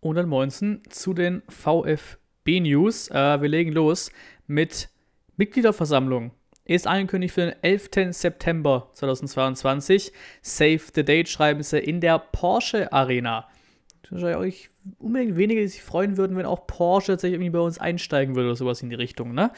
Und dann Moinsen zu den VfB News. Äh, wir legen los mit Mitgliederversammlung. Ist angekündigt für den 11. September 2022. Save the date schreiben sie in der Porsche Arena. Wahrscheinlich unbedingt wenige, die sich freuen würden, wenn auch Porsche tatsächlich irgendwie bei uns einsteigen würde oder sowas in die Richtung, ne?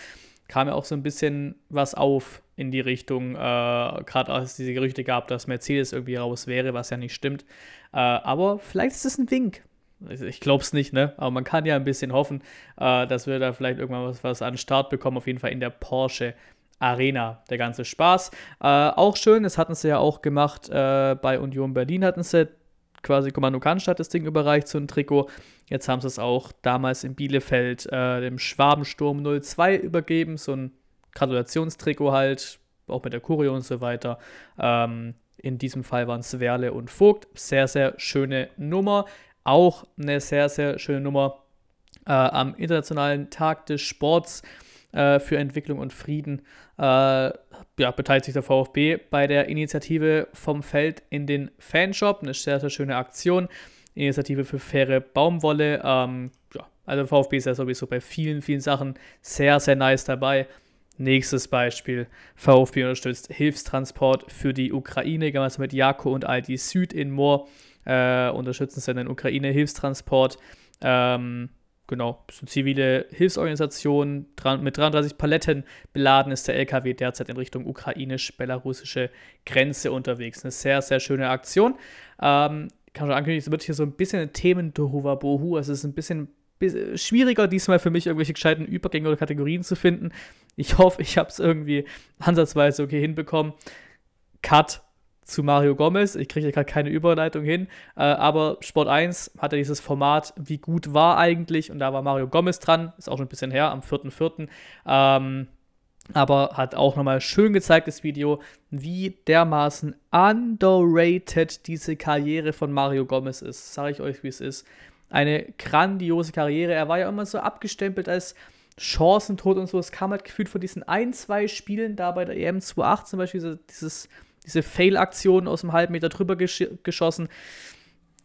Kam ja auch so ein bisschen was auf in die Richtung, äh, gerade als es diese Gerüchte gab, dass Mercedes irgendwie raus wäre, was ja nicht stimmt. Äh, aber vielleicht ist es ein Wink. Ich glaube es nicht, ne? Aber man kann ja ein bisschen hoffen, äh, dass wir da vielleicht irgendwann was, was an Start bekommen. Auf jeden Fall in der Porsche Arena, der ganze Spaß. Äh, auch schön, das hatten sie ja auch gemacht äh, bei Union Berlin, hatten sie quasi Kommando Cannstatt das Ding überreicht, so ein Trikot. Jetzt haben sie es auch damals in Bielefeld äh, dem Schwabensturm 02 übergeben, so ein Gratulationstrikot halt, auch mit der Kurio und so weiter. Ähm, in diesem Fall waren es Werle und Vogt. Sehr, sehr schöne Nummer. Auch eine sehr, sehr schöne Nummer äh, am Internationalen Tag des Sports äh, für Entwicklung und Frieden. Äh, ja, beteiligt sich der VfB bei der Initiative vom Feld in den Fanshop. Eine sehr, sehr schöne Aktion. Initiative für faire Baumwolle. Ähm, ja, also VfB ist ja sowieso bei vielen, vielen Sachen sehr, sehr nice dabei. Nächstes Beispiel. VfB unterstützt Hilfstransport für die Ukraine, gemeinsam mit Jako und ID Süd in Moor. Äh, unterstützen sie den Ukraine-Hilfstransport. Ähm, genau, so zivile Hilfsorganisation. Mit 33 Paletten beladen ist der LKW derzeit in Richtung ukrainisch-belarussische Grenze unterwegs. Eine sehr, sehr schöne Aktion. Ähm, kann schon ankündigen, es wird hier so ein bisschen ein Themen-Bohu. Es ist ein bisschen schwieriger diesmal für mich, irgendwelche gescheiten Übergänge oder Kategorien zu finden. Ich hoffe, ich habe es irgendwie ansatzweise okay hinbekommen. Cut zu Mario Gomez. Ich kriege gerade keine Überleitung hin. Äh, aber Sport 1 hatte dieses Format, wie gut war eigentlich. Und da war Mario Gomez dran. Ist auch schon ein bisschen her, am 4.4. Ähm, aber hat auch nochmal schön gezeigt, das Video, wie dermaßen underrated diese Karriere von Mario Gomez ist. Sage ich euch, wie es ist eine grandiose Karriere. Er war ja immer so abgestempelt als Chancentod und so. Es kam halt gefühlt von diesen ein, zwei Spielen da bei der EM 2008 zum Beispiel, dieses, diese Fail-Aktion aus dem halben Meter drüber gesch geschossen,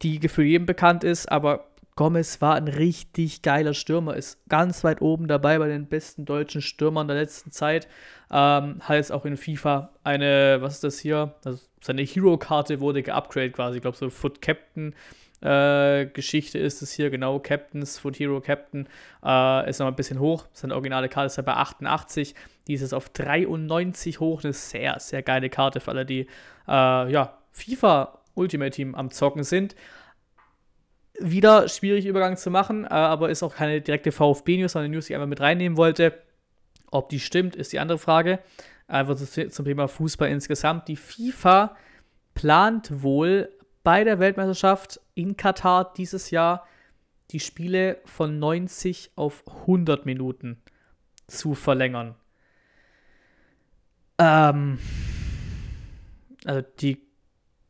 die gefühlt jedem bekannt ist, aber Gomez war ein richtig geiler Stürmer, ist ganz weit oben dabei bei den besten deutschen Stürmern der letzten Zeit. Ähm, hat auch in FIFA eine, was ist das hier? Also seine Hero-Karte wurde geupgradet quasi, ich glaube so Foot Captain äh, Geschichte ist es hier, genau, Captains, Foot Hero Captain, äh, ist noch ein bisschen hoch. Seine originale Karte ist ja bei 88, die ist jetzt auf 93 hoch, eine sehr, sehr geile Karte für alle, die, äh, ja, FIFA Ultimate Team am Zocken sind. Wieder schwierig Übergang zu machen, äh, aber ist auch keine direkte VfB-News, sondern eine News, die ich einfach mit reinnehmen wollte. Ob die stimmt, ist die andere Frage. Einfach zum Thema Fußball insgesamt. Die FIFA plant wohl bei der Weltmeisterschaft in Katar dieses Jahr die Spiele von 90 auf 100 Minuten zu verlängern. Ähm, also die,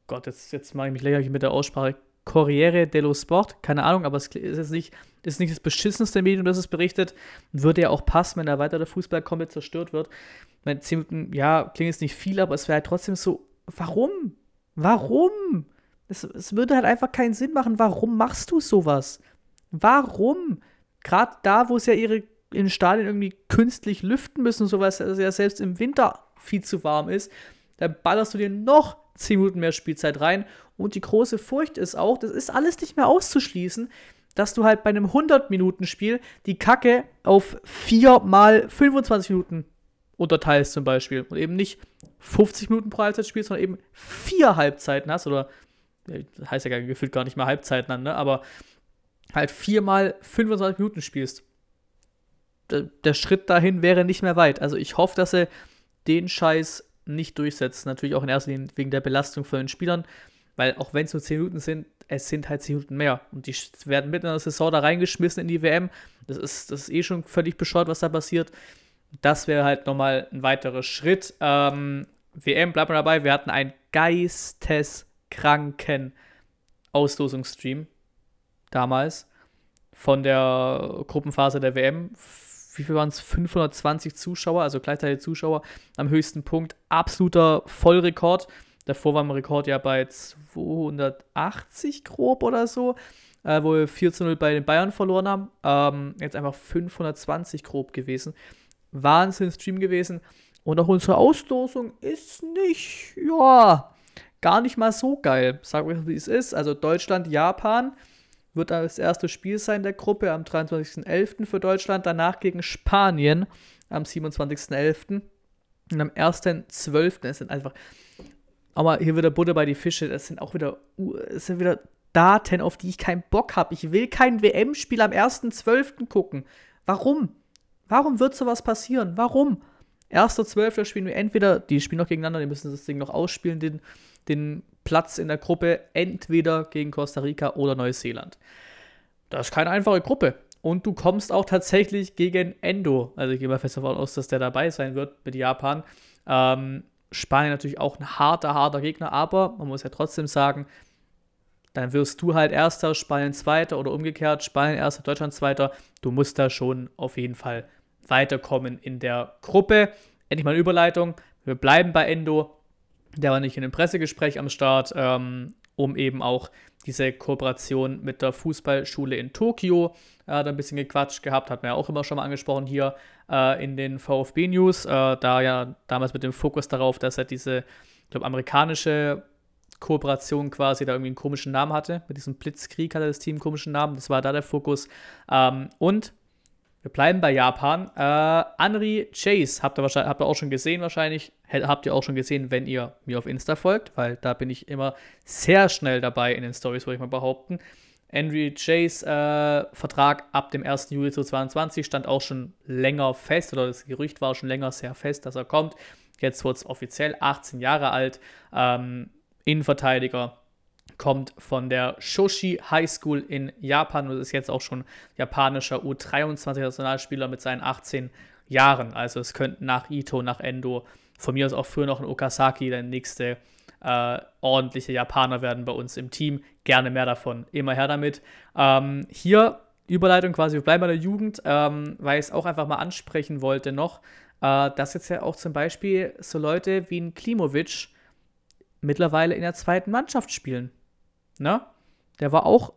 Gott, jetzt, jetzt mache ich mich lächerlich mit der Aussprache. Corriere dello Sport, keine Ahnung, aber es ist jetzt nicht, ist nicht das beschissenste Medium, das es berichtet. Würde ja auch passen, wenn der weitere Fußball komplett zerstört wird. Meine 10 Minuten, ja, klingt jetzt nicht viel, aber es wäre halt trotzdem so, warum? Warum? Es, es würde halt einfach keinen Sinn machen. Warum machst du sowas? Warum? Gerade da, wo es ja ihre in Stadien irgendwie künstlich lüften müssen und sowas, also ja selbst im Winter viel zu warm ist, dann ballerst du dir noch 10 Minuten mehr Spielzeit rein. Und die große Furcht ist auch, das ist alles nicht mehr auszuschließen, dass du halt bei einem 100-Minuten-Spiel die Kacke auf 4 mal 25 Minuten unterteilst zum Beispiel. Und eben nicht 50 Minuten pro Halbzeit spielst, sondern eben vier Halbzeiten hast oder heißt ja gefühlt gar nicht mehr Halbzeiten ne? aber halt viermal 25 Minuten spielst. Der, der Schritt dahin wäre nicht mehr weit. Also ich hoffe, dass er den Scheiß nicht durchsetzt. Natürlich auch in erster Linie wegen der Belastung von den Spielern, weil auch wenn es nur 10 Minuten sind, es sind halt 10 Minuten mehr. Und die werden mitten in der Saison da reingeschmissen in die WM. Das ist, das ist eh schon völlig bescheuert, was da passiert. Das wäre halt nochmal ein weiterer Schritt. Ähm, WM, bleibt mal dabei, wir hatten ein geistes kranken Auslosungsstream damals von der Gruppenphase der WM. Wie viel waren es? 520 Zuschauer, also gleichzeitig Zuschauer am höchsten Punkt. Absoluter Vollrekord. Davor war mein Rekord ja bei 280 grob oder so. äh, wo wir 4 zu 0 bei den Bayern verloren haben. Ähm, jetzt einfach 520 grob gewesen. Wahnsinn Stream gewesen. Und auch unsere Auslosung ist nicht, ja, gar nicht mal so geil. Sagen wir, wie es ist. Also Deutschland, Japan wird das erste Spiel sein der Gruppe am 23.11. für Deutschland. Danach gegen Spanien am 27.11. Und am 1.12. Es sind einfach, aber hier wieder Butter bei die Fische. Das sind auch wieder, es sind wieder Daten, auf die ich keinen Bock habe. Ich will kein WM-Spiel am 1.12. gucken. Warum? Warum wird sowas passieren? Warum? 1.12. spielen wir entweder, die spielen noch gegeneinander, die müssen das Ding noch ausspielen, den, den Platz in der Gruppe, entweder gegen Costa Rica oder Neuseeland. Das ist keine einfache Gruppe. Und du kommst auch tatsächlich gegen Endo. Also ich gehe mal fest davon aus, dass der dabei sein wird mit Japan. Ähm, Spanien natürlich auch ein harter, harter Gegner, aber man muss ja trotzdem sagen, dann wirst du halt Erster, Spanien Zweiter oder umgekehrt, Spanien Erster, Deutschland Zweiter. Du musst da schon auf jeden Fall weiterkommen in der Gruppe. Endlich mal eine Überleitung. Wir bleiben bei Endo. Der war nicht in einem Pressegespräch am Start, ähm, um eben auch diese Kooperation mit der Fußballschule in Tokio. Er hat ein bisschen gequatscht gehabt, hat man ja auch immer schon mal angesprochen hier äh, in den VfB-News. Äh, da ja damals mit dem Fokus darauf, dass er diese, ich glaube, amerikanische Kooperation quasi da irgendwie einen komischen Namen hatte. Mit diesem Blitzkrieg hatte das Team einen komischen Namen. Das war da der Fokus. Ähm, und wir bleiben bei Japan. Äh, Anri Chase habt ihr, wahrscheinlich, habt ihr auch schon gesehen wahrscheinlich. Habt ihr auch schon gesehen, wenn ihr mir auf Insta folgt, weil da bin ich immer sehr schnell dabei in den Stories, würde ich mal behaupten. Henry Chase äh, Vertrag ab dem 1. Juli 2022 stand auch schon länger fest, oder das Gerücht war schon länger sehr fest, dass er kommt. Jetzt wird es offiziell 18 Jahre alt. Ähm, Innenverteidiger kommt von der Shoshi High School in Japan und ist jetzt auch schon japanischer U23-Nationalspieler mit seinen 18 Jahren. Also es könnten nach Ito, nach Endo, von mir aus auch früher noch ein Okazaki der nächste äh, ordentliche Japaner werden bei uns im Team. Gerne mehr davon. Immer her damit. Ähm, hier Überleitung quasi, wir bleiben bei der Jugend, ähm, weil ich es auch einfach mal ansprechen wollte noch, äh, dass jetzt ja auch zum Beispiel so Leute wie ein Klimovic mittlerweile in der zweiten Mannschaft spielen. Ne? Der war auch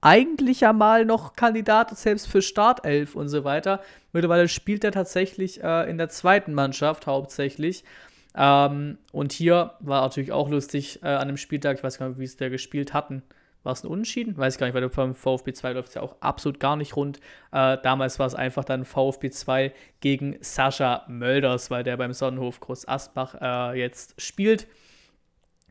eigentlich ja mal noch Kandidat selbst für Startelf und so weiter. Mittlerweile spielt er tatsächlich äh, in der zweiten Mannschaft hauptsächlich. Ähm, und hier war natürlich auch lustig äh, an dem Spieltag, ich weiß gar nicht, wie es der gespielt hatten. War es ein Unentschieden? Weiß ich gar nicht, weil beim VfB 2 läuft es ja auch absolut gar nicht rund. Äh, damals war es einfach dann VfB 2 gegen Sascha Mölders, weil der beim Sonnenhof Groß Asbach äh, jetzt spielt.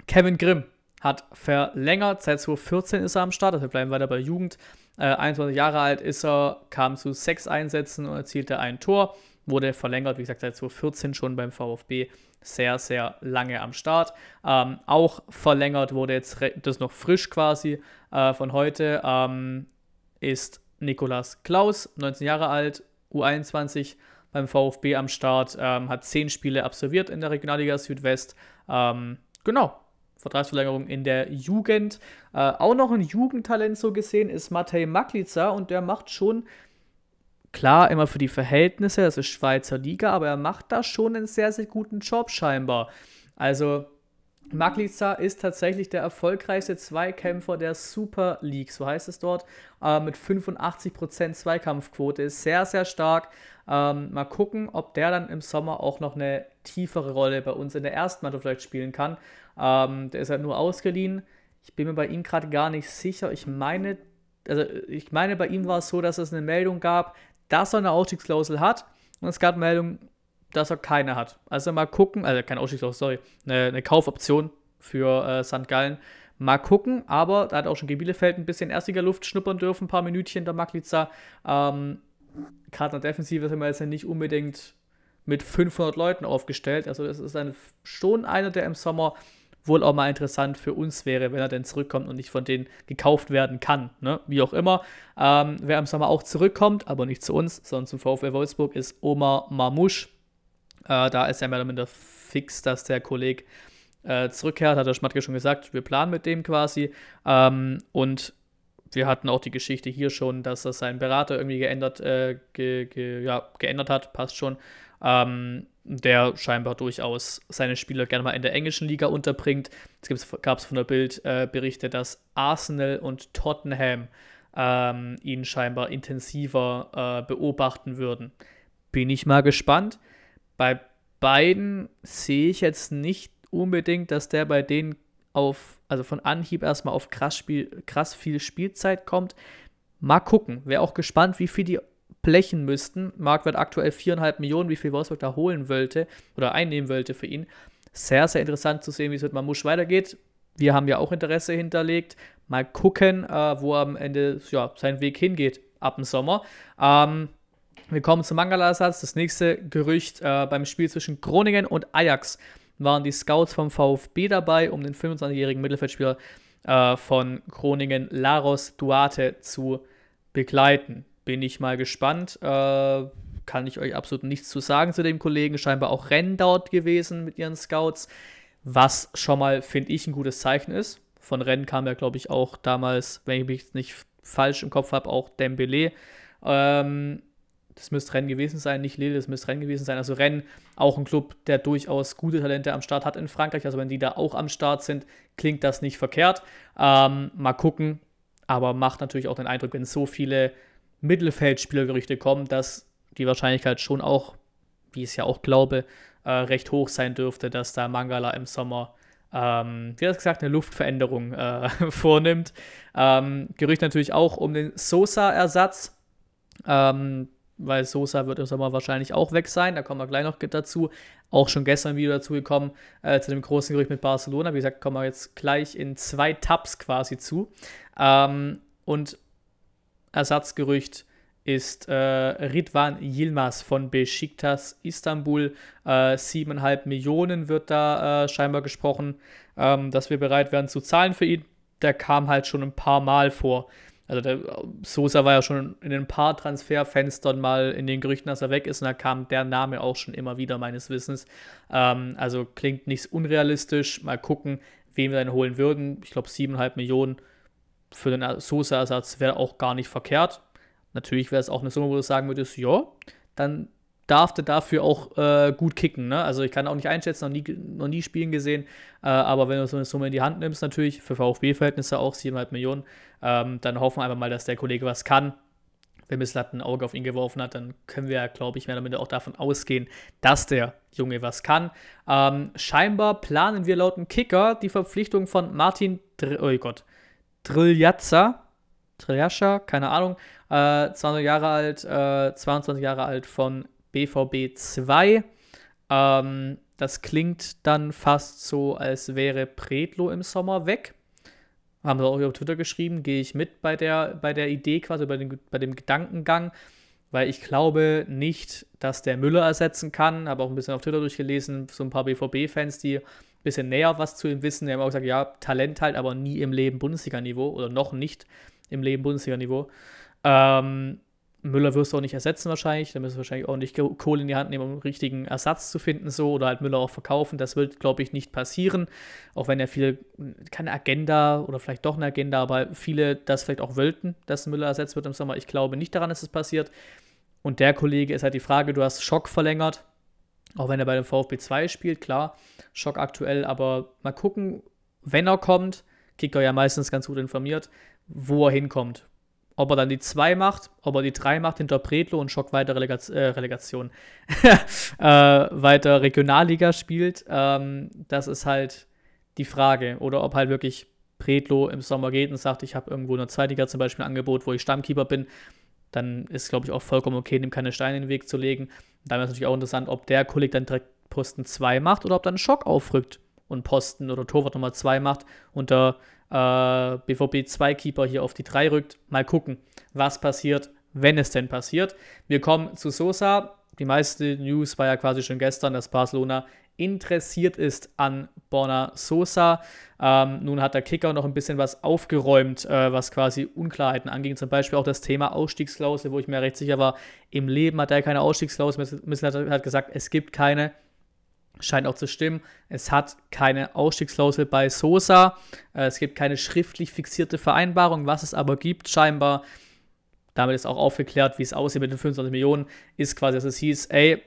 Kevin Grimm hat verlängert. Seit 2014 ist er am Start, also wir bleiben weiter bei Jugend. Äh, 21 Jahre alt ist er, kam zu sechs Einsätzen und erzielte ein Tor. Wurde verlängert, wie gesagt, seit 2014 schon beim VfB. Sehr, sehr lange am Start. Ähm, auch verlängert wurde jetzt, das noch frisch quasi äh, von heute, ähm, ist Nikolas Klaus, 19 Jahre alt, U21 beim VfB am Start, ähm, hat zehn Spiele absolviert in der Regionalliga Südwest. Ähm, genau, Vertragsverlängerung in der Jugend. Äh, auch noch ein Jugendtalent so gesehen ist Matej Maklica und der macht schon, klar, immer für die Verhältnisse, das ist Schweizer Liga, aber er macht da schon einen sehr, sehr guten Job scheinbar. Also Maklica ist tatsächlich der erfolgreichste Zweikämpfer der Super League, so heißt es dort, äh, mit 85% Zweikampfquote. Ist sehr, sehr stark. Ähm, mal gucken, ob der dann im Sommer auch noch eine tiefere Rolle bei uns in der ersten Mannschaft vielleicht spielen kann. Ähm, der ist halt nur ausgeliehen. Ich bin mir bei ihm gerade gar nicht sicher. Ich meine, also ich meine, bei ihm war es so, dass es eine Meldung gab, dass er eine Ausstiegsklausel hat. Und es gab Meldung, dass er keine hat. Also mal gucken, also keine Ausstiegsklausel, sorry, eine, eine Kaufoption für äh, St. Gallen. Mal gucken, aber da hat auch schon Bielefeld ein bisschen erstiger Luft schnuppern dürfen, ein paar Minütchen der Magliza. Ähm, Gerade in der Defensive sind wir jetzt nicht unbedingt mit 500 Leuten aufgestellt. Also das ist dann schon einer, der im Sommer wohl auch mal interessant für uns wäre, wenn er denn zurückkommt und nicht von denen gekauft werden kann. Ne? Wie auch immer. Ähm, wer im Sommer auch zurückkommt, aber nicht zu uns, sondern zum VfL Wolfsburg, ist Omar Mamouche. Äh, da ist ja mehr oder minder fix, dass der Kollege äh, zurückkehrt, hat der Schmatke schon gesagt. Wir planen mit dem quasi. Ähm, und wir hatten auch die Geschichte hier schon, dass er seinen Berater irgendwie geändert, äh, ge, ge, ja, geändert hat, passt schon. ähm, der scheinbar durchaus seine Spieler gerne mal in der englischen Liga unterbringt. Es gab es von der Bild äh, Berichte, dass Arsenal und Tottenham ähm, ihn scheinbar intensiver äh, beobachten würden. Bin ich mal gespannt. Bei beiden sehe ich jetzt nicht unbedingt, dass der bei denen auf, also von Anhieb erstmal auf krass, Spiel, krass viel Spielzeit kommt. Mal gucken. Wäre auch gespannt, wie viel die blechen müssten. Marktwert aktuell 4,5 Millionen, wie viel Wolfsburg da holen wollte oder einnehmen wollte für ihn. Sehr, sehr interessant zu sehen, wie es mit Mamusch weitergeht. Wir haben ja auch Interesse hinterlegt. Mal gucken, äh, wo am Ende ja, sein Weg hingeht ab dem Sommer. Ähm, wir kommen zum Mangala-Ersatz. Das nächste Gerücht äh, beim Spiel zwischen Groningen und Ajax waren die Scouts vom VfB dabei, um den 25-jährigen Mittelfeldspieler äh, von Groningen, Laros Duarte, zu begleiten. Bin ich mal gespannt. Äh, kann ich euch absolut nichts zu sagen zu dem Kollegen. Scheinbar auch Rennen dort gewesen mit ihren Scouts, was schon mal, finde ich, ein gutes Zeichen ist. Von Rennen kam ja, glaube ich, auch damals, wenn ich mich nicht falsch im Kopf habe, auch Dembele. Ähm, das müsste Rennen gewesen sein, nicht Lille, das müsste Rennen gewesen sein. Also Rennen, auch ein Club, der durchaus gute Talente am Start hat in Frankreich. Also wenn die da auch am Start sind, klingt das nicht verkehrt. Ähm, mal gucken. Aber macht natürlich auch den Eindruck, wenn so viele Mittelfeldspielergerüchte kommen, dass die Wahrscheinlichkeit schon auch, wie ich es ja auch glaube, äh, recht hoch sein dürfte, dass da Mangala im Sommer ähm, wie gesagt, eine Luftveränderung äh, vornimmt. Ähm, Gerücht natürlich auch um den Sosa-Ersatz. Ähm, weil Sosa wird im Sommer wahrscheinlich auch weg sein. Da kommen wir gleich noch dazu. Auch schon gestern wieder dazu gekommen, äh, zu dem großen Gerücht mit Barcelona. Wie gesagt, kommen wir jetzt gleich in zwei Tabs quasi zu. Ähm, und Ersatzgerücht ist äh, Ridvan Yilmaz von Besiktas Istanbul. Äh, 7,5 Millionen wird da äh, scheinbar gesprochen, ähm, dass wir bereit wären zu zahlen für ihn. Der kam halt schon ein paar Mal vor. Also der Sosa war ja schon in ein paar Transferfenstern mal in den Gerüchten, dass er weg ist, und da kam der Name auch schon immer wieder meines Wissens. Ähm, also klingt nicht unrealistisch. Mal gucken, wen wir dann holen würden. Ich glaube, 7,5 Millionen für den Sosa-Ersatz wäre auch gar nicht verkehrt. Natürlich wäre es auch eine Summe, wo du sagen würdest, ja, dann darf der dafür auch äh, gut kicken. Ne? Also ich kann auch nicht einschätzen, noch nie, noch nie spielen gesehen, äh, aber wenn du so eine Summe in die Hand nimmst, natürlich für VfB-Verhältnisse auch 7,5 Millionen, ähm, dann hoffen wir einfach mal, dass der Kollege was kann. Wenn Misslat ein Auge auf ihn geworfen hat, dann können wir, glaube ich, mehr oder minder auch davon ausgehen, dass der Junge was kann. Ähm, scheinbar planen wir laut dem Kicker die Verpflichtung von Martin, Dr oh Gott, Driljatza, Triascha, keine Ahnung, äh, 20 Jahre alt, äh, 22 Jahre alt von BVB 2. Ähm, das klingt dann fast so, als wäre Predlo im Sommer weg. Haben sie auch auf Twitter geschrieben, gehe ich mit bei der, bei der Idee quasi, bei dem, bei dem Gedankengang, weil ich glaube nicht, dass der Müller ersetzen kann. Habe auch ein bisschen auf Twitter durchgelesen, so ein paar BVB-Fans, die ein bisschen näher was zu ihm wissen. Die haben auch gesagt, ja, Talent halt, aber nie im Leben Bundesliga-Niveau oder noch nicht im Leben Bundesliga-Niveau. Ähm, Müller wirst du auch nicht ersetzen wahrscheinlich. Da müssen wir wahrscheinlich auch nicht Kohle in die Hand nehmen, um einen richtigen Ersatz zu finden, so oder halt Müller auch verkaufen. Das wird, glaube ich, nicht passieren. Auch wenn ja viele keine Agenda oder vielleicht doch eine Agenda, aber viele das vielleicht auch wollten, dass Müller ersetzt wird im Sommer. Ich glaube nicht daran, dass es passiert. Und der Kollege ist halt die Frage, du hast Schock verlängert, auch wenn er bei dem VfB 2 spielt, klar, Schock aktuell, aber mal gucken, wenn er kommt, Kicker ja meistens ganz gut informiert, wo er hinkommt. Ob er dann die 2 macht, ob er die 3 macht hinter Predlo und Schock weiter Relega äh, Relegation, äh, weiter Regionalliga spielt, ähm, das ist halt die Frage. Oder ob halt wirklich Predlo im Sommer geht und sagt, ich habe irgendwo in der Zweitliga zum Beispiel ein Angebot, wo ich Stammkeeper bin, dann ist, glaube ich, auch vollkommen okay, dem keine Steine in den Weg zu legen. Dann wäre es natürlich auch interessant, ob der Kollege dann direkt Posten 2 macht oder ob dann Schock aufrückt und Posten oder Torwart Nummer 2 macht und der äh, BVB 2 Keeper hier auf die 3 rückt. Mal gucken, was passiert, wenn es denn passiert. Wir kommen zu Sosa. Die meiste News war ja quasi schon gestern, dass Barcelona interessiert ist an Borna Sosa. Ähm, nun hat der Kicker noch ein bisschen was aufgeräumt, äh, was quasi Unklarheiten anging. Zum Beispiel auch das Thema Ausstiegsklausel, wo ich mir recht sicher war, im Leben hat er keine Ausstiegsklausel. Müssen hat gesagt, es gibt keine. Scheint auch zu stimmen. Es hat keine Ausstiegsklausel bei Sosa. Äh, es gibt keine schriftlich fixierte Vereinbarung. Was es aber gibt, scheinbar, damit ist auch aufgeklärt, wie es aussieht mit den 25 Millionen, ist quasi, dass es hieß, ey,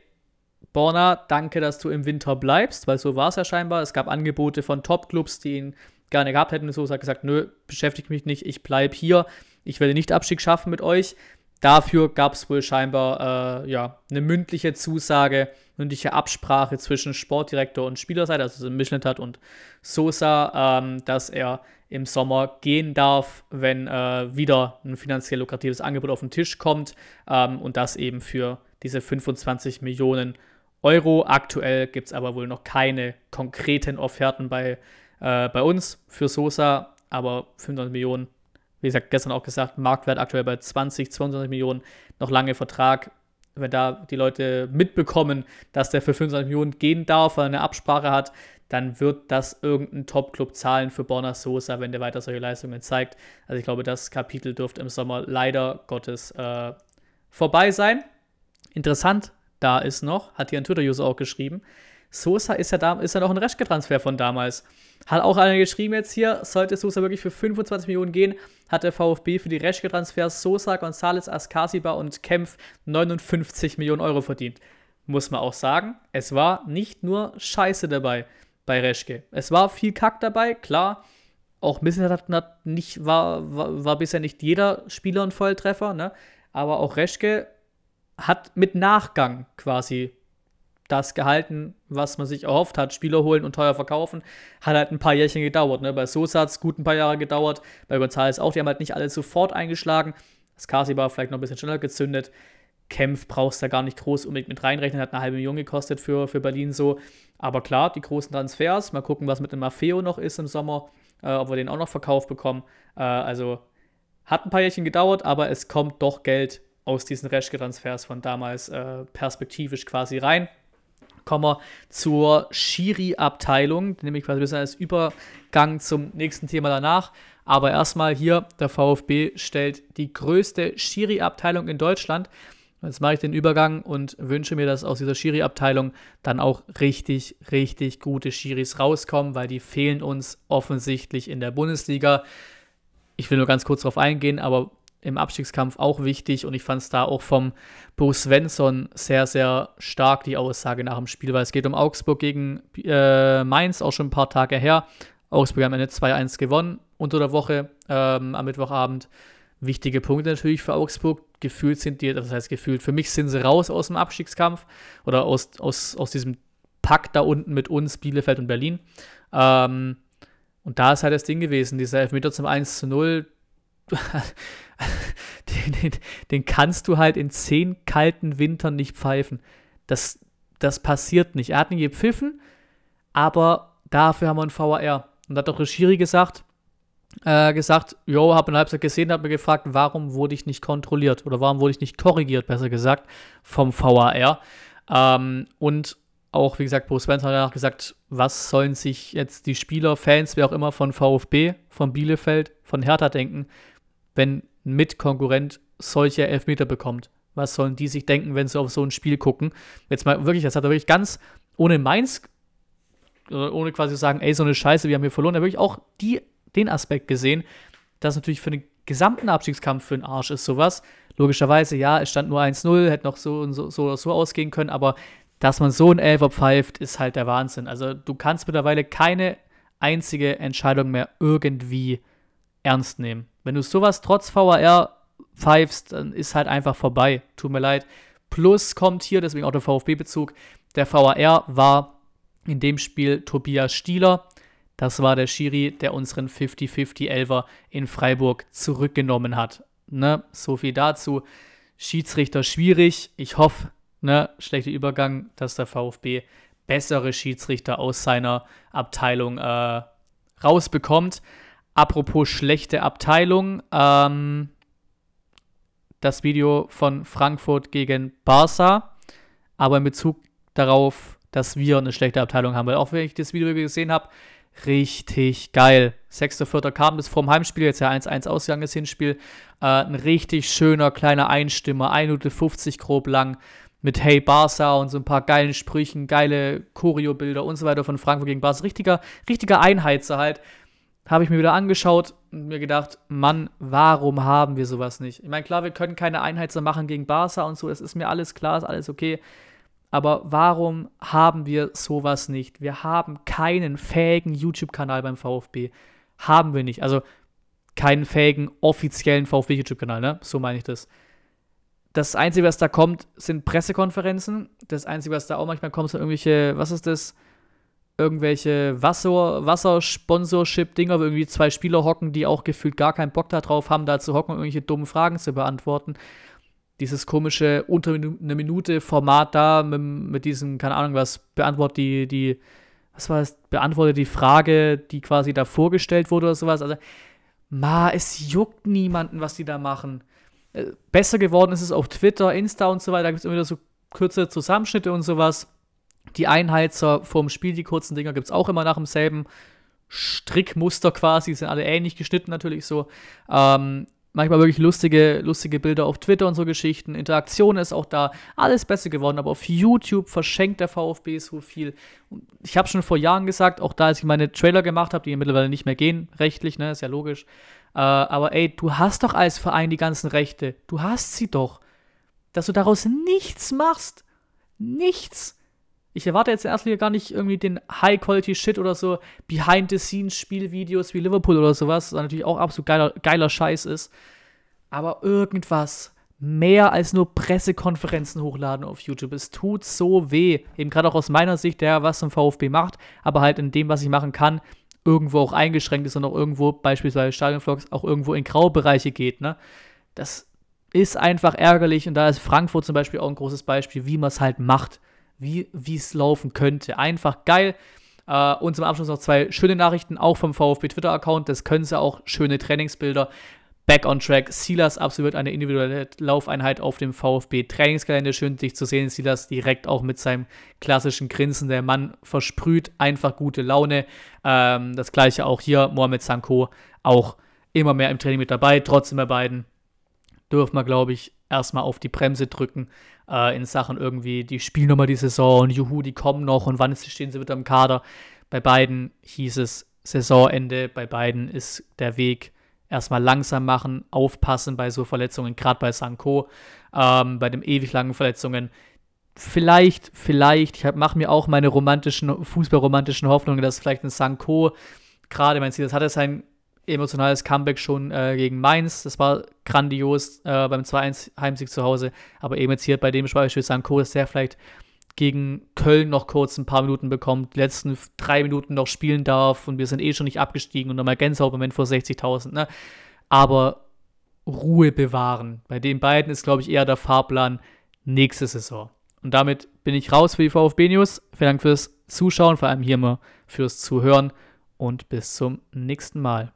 Borna, danke, dass du im Winter bleibst, weil so war es ja scheinbar. Es gab Angebote von Top-Clubs, die ihn gerne gehabt hätten. So hat gesagt, nö, beschäftige mich nicht, ich bleibe hier. Ich werde nicht Abstieg schaffen mit euch. Dafür gab es wohl scheinbar äh, ja, eine mündliche Zusage, mündliche Absprache zwischen Sportdirektor und Spielerseite, also Michelintat und Sosa, ähm, dass er im Sommer gehen darf, wenn äh, wieder ein finanziell lukratives Angebot auf den Tisch kommt ähm, und das eben für diese 25 Millionen Euro. Aktuell gibt es aber wohl noch keine konkreten Offerten bei, äh, bei uns für Sosa, aber 500 Millionen wie gesagt, gestern auch gesagt, Marktwert aktuell bei 20, 22 Millionen, noch lange Vertrag. Wenn da die Leute mitbekommen, dass der für 25 Millionen gehen darf, weil er eine Absprache hat, dann wird das irgendein Top-Club zahlen für Borna Sosa, wenn der weiter solche Leistungen zeigt. Also ich glaube, das Kapitel dürfte im Sommer leider Gottes äh, vorbei sein. Interessant da ist noch, hat hier ein Twitter-User auch geschrieben, Sosa ist ja, da, ist ja noch ein Reschke-Transfer von damals. Hat auch einer geschrieben jetzt hier, sollte Sosa wirklich für 25 Millionen gehen, hat der VfB für die Reschke-Transfers Sosa, González, Askasiba und Kempf 59 Millionen Euro verdient. Muss man auch sagen, es war nicht nur Scheiße dabei bei Reschke. Es war viel Kack dabei, klar. Auch bisher hat, hat nicht, war, war, war bisher nicht jeder Spieler ein Volltreffer, ne? Aber auch Reschke hat mit Nachgang quasi das gehalten, was man sich erhofft hat. Spieler holen und teuer verkaufen. Hat halt ein paar Jährchen gedauert. Ne? Bei Sosa hat es gut ein paar Jahre gedauert. Bei González auch. Die haben halt nicht alle sofort eingeschlagen. Das Kasi war vielleicht noch ein bisschen schneller gezündet. Kempf brauchst du da gar nicht groß unbedingt mit reinrechnen. Hat eine halbe Million gekostet für, für Berlin so. Aber klar, die großen Transfers. Mal gucken, was mit dem Maffeo noch ist im Sommer. Äh, ob wir den auch noch verkauft bekommen. Äh, also hat ein paar Jährchen gedauert, aber es kommt doch Geld aus diesen Reschke-Transfers von damals äh, perspektivisch quasi rein kommen wir zur Schiri-Abteilung, nämlich quasi ein bisschen als Übergang zum nächsten Thema danach. Aber erstmal hier, der VfB stellt die größte Schiri-Abteilung in Deutschland. Jetzt mache ich den Übergang und wünsche mir, dass aus dieser Schiri-Abteilung dann auch richtig, richtig gute Schiris rauskommen, weil die fehlen uns offensichtlich in der Bundesliga. Ich will nur ganz kurz darauf eingehen, aber im Abstiegskampf auch wichtig und ich fand es da auch vom Bo Svensson sehr, sehr stark, die Aussage nach dem Spiel, weil es geht um Augsburg gegen äh, Mainz, auch schon ein paar Tage her. Augsburg am Ende 2-1 gewonnen unter der Woche ähm, am Mittwochabend. Wichtige Punkte natürlich für Augsburg. Gefühlt sind die, das heißt gefühlt, für mich sind sie raus aus dem Abstiegskampf oder aus, aus, aus diesem Pakt da unten mit uns, Bielefeld und Berlin. Ähm, und da ist halt das Ding gewesen, dieser Elfmeter zum 1 zu 0, den, den, den, kannst du halt in zehn kalten Wintern nicht pfeifen. Das, das passiert nicht. Er hat nicht gepfiffen, aber dafür haben wir einen VAR. Und da hat auch Rishiri gesagt, äh, gesagt, jo, hab eine Halbzeit gesehen, hat mir gefragt, warum wurde ich nicht kontrolliert oder warum wurde ich nicht korrigiert, besser gesagt, vom VAR. Ähm, und auch, wie gesagt, Bruce Svensson hat danach gesagt, was sollen sich jetzt die Spieler, Fans, wer auch immer von VfB, von Bielefeld, von Hertha denken, wenn ein Mitkonkurrent solche Elfmeter bekommt. Was sollen die sich denken, wenn sie auf so ein Spiel gucken? Jetzt mal wirklich, das hat er wirklich ganz ohne Mainz, ohne quasi zu sagen, ey, so eine Scheiße, wir haben hier verloren, er wirklich auch die, den Aspekt gesehen, dass natürlich für den gesamten Abstiegskampf für den Arsch ist sowas. Logischerweise, ja, es stand nur 1-0, hätte noch so und so, so oder so ausgehen können, aber dass man so ein Elfer pfeift, ist halt der Wahnsinn. Also du kannst mittlerweile keine einzige Entscheidung mehr irgendwie ernst nehmen. Wenn du sowas trotz VAR pfeifst, dann ist halt einfach vorbei. Tut mir leid. Plus kommt hier, deswegen auch der VfB-Bezug, der VAR war in dem Spiel Tobias Stieler. Das war der Schiri, der unseren 50-50-Elver in Freiburg zurückgenommen hat. Ne? So viel dazu. Schiedsrichter schwierig. Ich hoffe, ne, schlechter Übergang, dass der VfB bessere Schiedsrichter aus seiner Abteilung äh, rausbekommt. Apropos schlechte Abteilung, ähm, das Video von Frankfurt gegen Barca, aber in Bezug darauf, dass wir eine schlechte Abteilung haben, weil auch wenn ich das Video gesehen habe, richtig geil. 6.4. kam das vom Heimspiel, jetzt ja 1-1 ausgegangen das Hinspiel. Äh, ein richtig schöner kleiner Einstimmer, 1 Minute 50 grob lang, mit Hey Barca und so ein paar geilen Sprüchen, geile Choreo-Bilder und so weiter von Frankfurt gegen Barca. Richtiger, richtiger Einheizer halt habe ich mir wieder angeschaut und mir gedacht, Mann, warum haben wir sowas nicht? Ich meine, klar, wir können keine Einheitser machen gegen Barca und so, das ist mir alles klar, ist alles okay. Aber warum haben wir sowas nicht? Wir haben keinen fähigen YouTube-Kanal beim VfB. Haben wir nicht. Also keinen fähigen offiziellen VfB-YouTube-Kanal, ne? So meine ich das. Das Einzige, was da kommt, sind Pressekonferenzen. Das Einzige, was da auch manchmal kommt, sind irgendwelche, was ist das? Irgendwelche Wasser, Wassersponsorship-Dinger, wo irgendwie zwei Spieler hocken, die auch gefühlt gar keinen Bock darauf haben, da zu hocken und irgendwelche dummen Fragen zu beantworten. Dieses komische unter eine Minute Format da mit, mit diesem, keine Ahnung was, beantwortet die, die, was war das, beantwortet die Frage, die quasi da vorgestellt wurde oder sowas. Also, ma, es juckt niemanden, was die da machen. Äh, besser geworden ist es auf Twitter, Insta und so weiter. Da gibt es immer wieder so kurze Zusammenschnitte und sowas. Die Einheizer vorm Spiel, die kurzen Dinger, gibt es auch immer nach demselben Strickmuster quasi. Sind alle ähnlich geschnitten natürlich so. Ähm, manchmal wirklich lustige, lustige Bilder auf Twitter und so Geschichten. Interaktion ist auch da. Alles besser geworden. Aber auf YouTube verschenkt der VfB so viel. Ich habe schon vor Jahren gesagt, auch da, als ich meine Trailer gemacht habe, die mittlerweile nicht mehr gehen, rechtlich, ne, ist ja logisch. Äh, aber ey, du hast doch als Verein die ganzen Rechte. Du hast sie doch. Dass du daraus nichts machst. Nichts. Ich erwarte jetzt in erster Linie gar nicht irgendwie den High-Quality-Shit oder so Behind-the-Scenes-Spielvideos wie Liverpool oder sowas, was natürlich auch absolut geiler, geiler Scheiß ist. Aber irgendwas mehr als nur Pressekonferenzen hochladen auf YouTube. Es tut so weh. Eben gerade auch aus meiner Sicht, der was zum VfB macht, aber halt in dem, was ich machen kann, irgendwo auch eingeschränkt ist und auch irgendwo, beispielsweise Stadionvlogs, auch irgendwo in Graubereiche geht. Ne? Das ist einfach ärgerlich und da ist Frankfurt zum Beispiel auch ein großes Beispiel, wie man es halt macht, wie es laufen könnte. Einfach geil. Uh, und zum Abschluss noch zwei schöne Nachrichten, auch vom VfB Twitter-Account. Das können sie auch, schöne Trainingsbilder. Back on track. Silas absolviert eine individuelle Laufeinheit auf dem VfB-Trainingsgelände. Schön, dich zu sehen. Silas direkt auch mit seinem klassischen Grinsen. Der Mann versprüht einfach gute Laune. Ähm, das gleiche auch hier. Mohamed Sanko auch immer mehr im Training mit dabei. Trotzdem bei beiden dürfen wir, glaube ich, erstmal auf die Bremse drücken äh, in Sachen irgendwie, die spielen nochmal die Saison und juhu, die kommen noch und wann stehen sie wieder im Kader. Bei beiden hieß es Saisonende, bei beiden ist der Weg erstmal langsam machen, aufpassen bei so Verletzungen, gerade bei Sanko, ähm, bei den ewig langen Verletzungen. Vielleicht, vielleicht, ich mache mir auch meine romantischen, fußballromantischen Hoffnungen, dass vielleicht ein Sanko, gerade mein Ziel, das hatte sein emotionales Comeback schon äh, gegen Mainz, das war grandios äh, beim 2-1 Heimsieg zu Hause, aber eben jetzt hier bei dem Beispiel Sanko, dass der vielleicht gegen Köln noch kurz ein paar Minuten bekommt, die letzten drei Minuten noch spielen darf und wir sind eh schon nicht abgestiegen und nochmal Gänsehaut-Moment vor 60.000. Ne? Aber Ruhe bewahren. Bei den beiden ist, glaube ich, eher der Fahrplan nächste Saison. Und damit bin ich raus für die VfB News. Vielen Dank fürs Zuschauen, vor allem hier mal fürs Zuhören und bis zum nächsten Mal.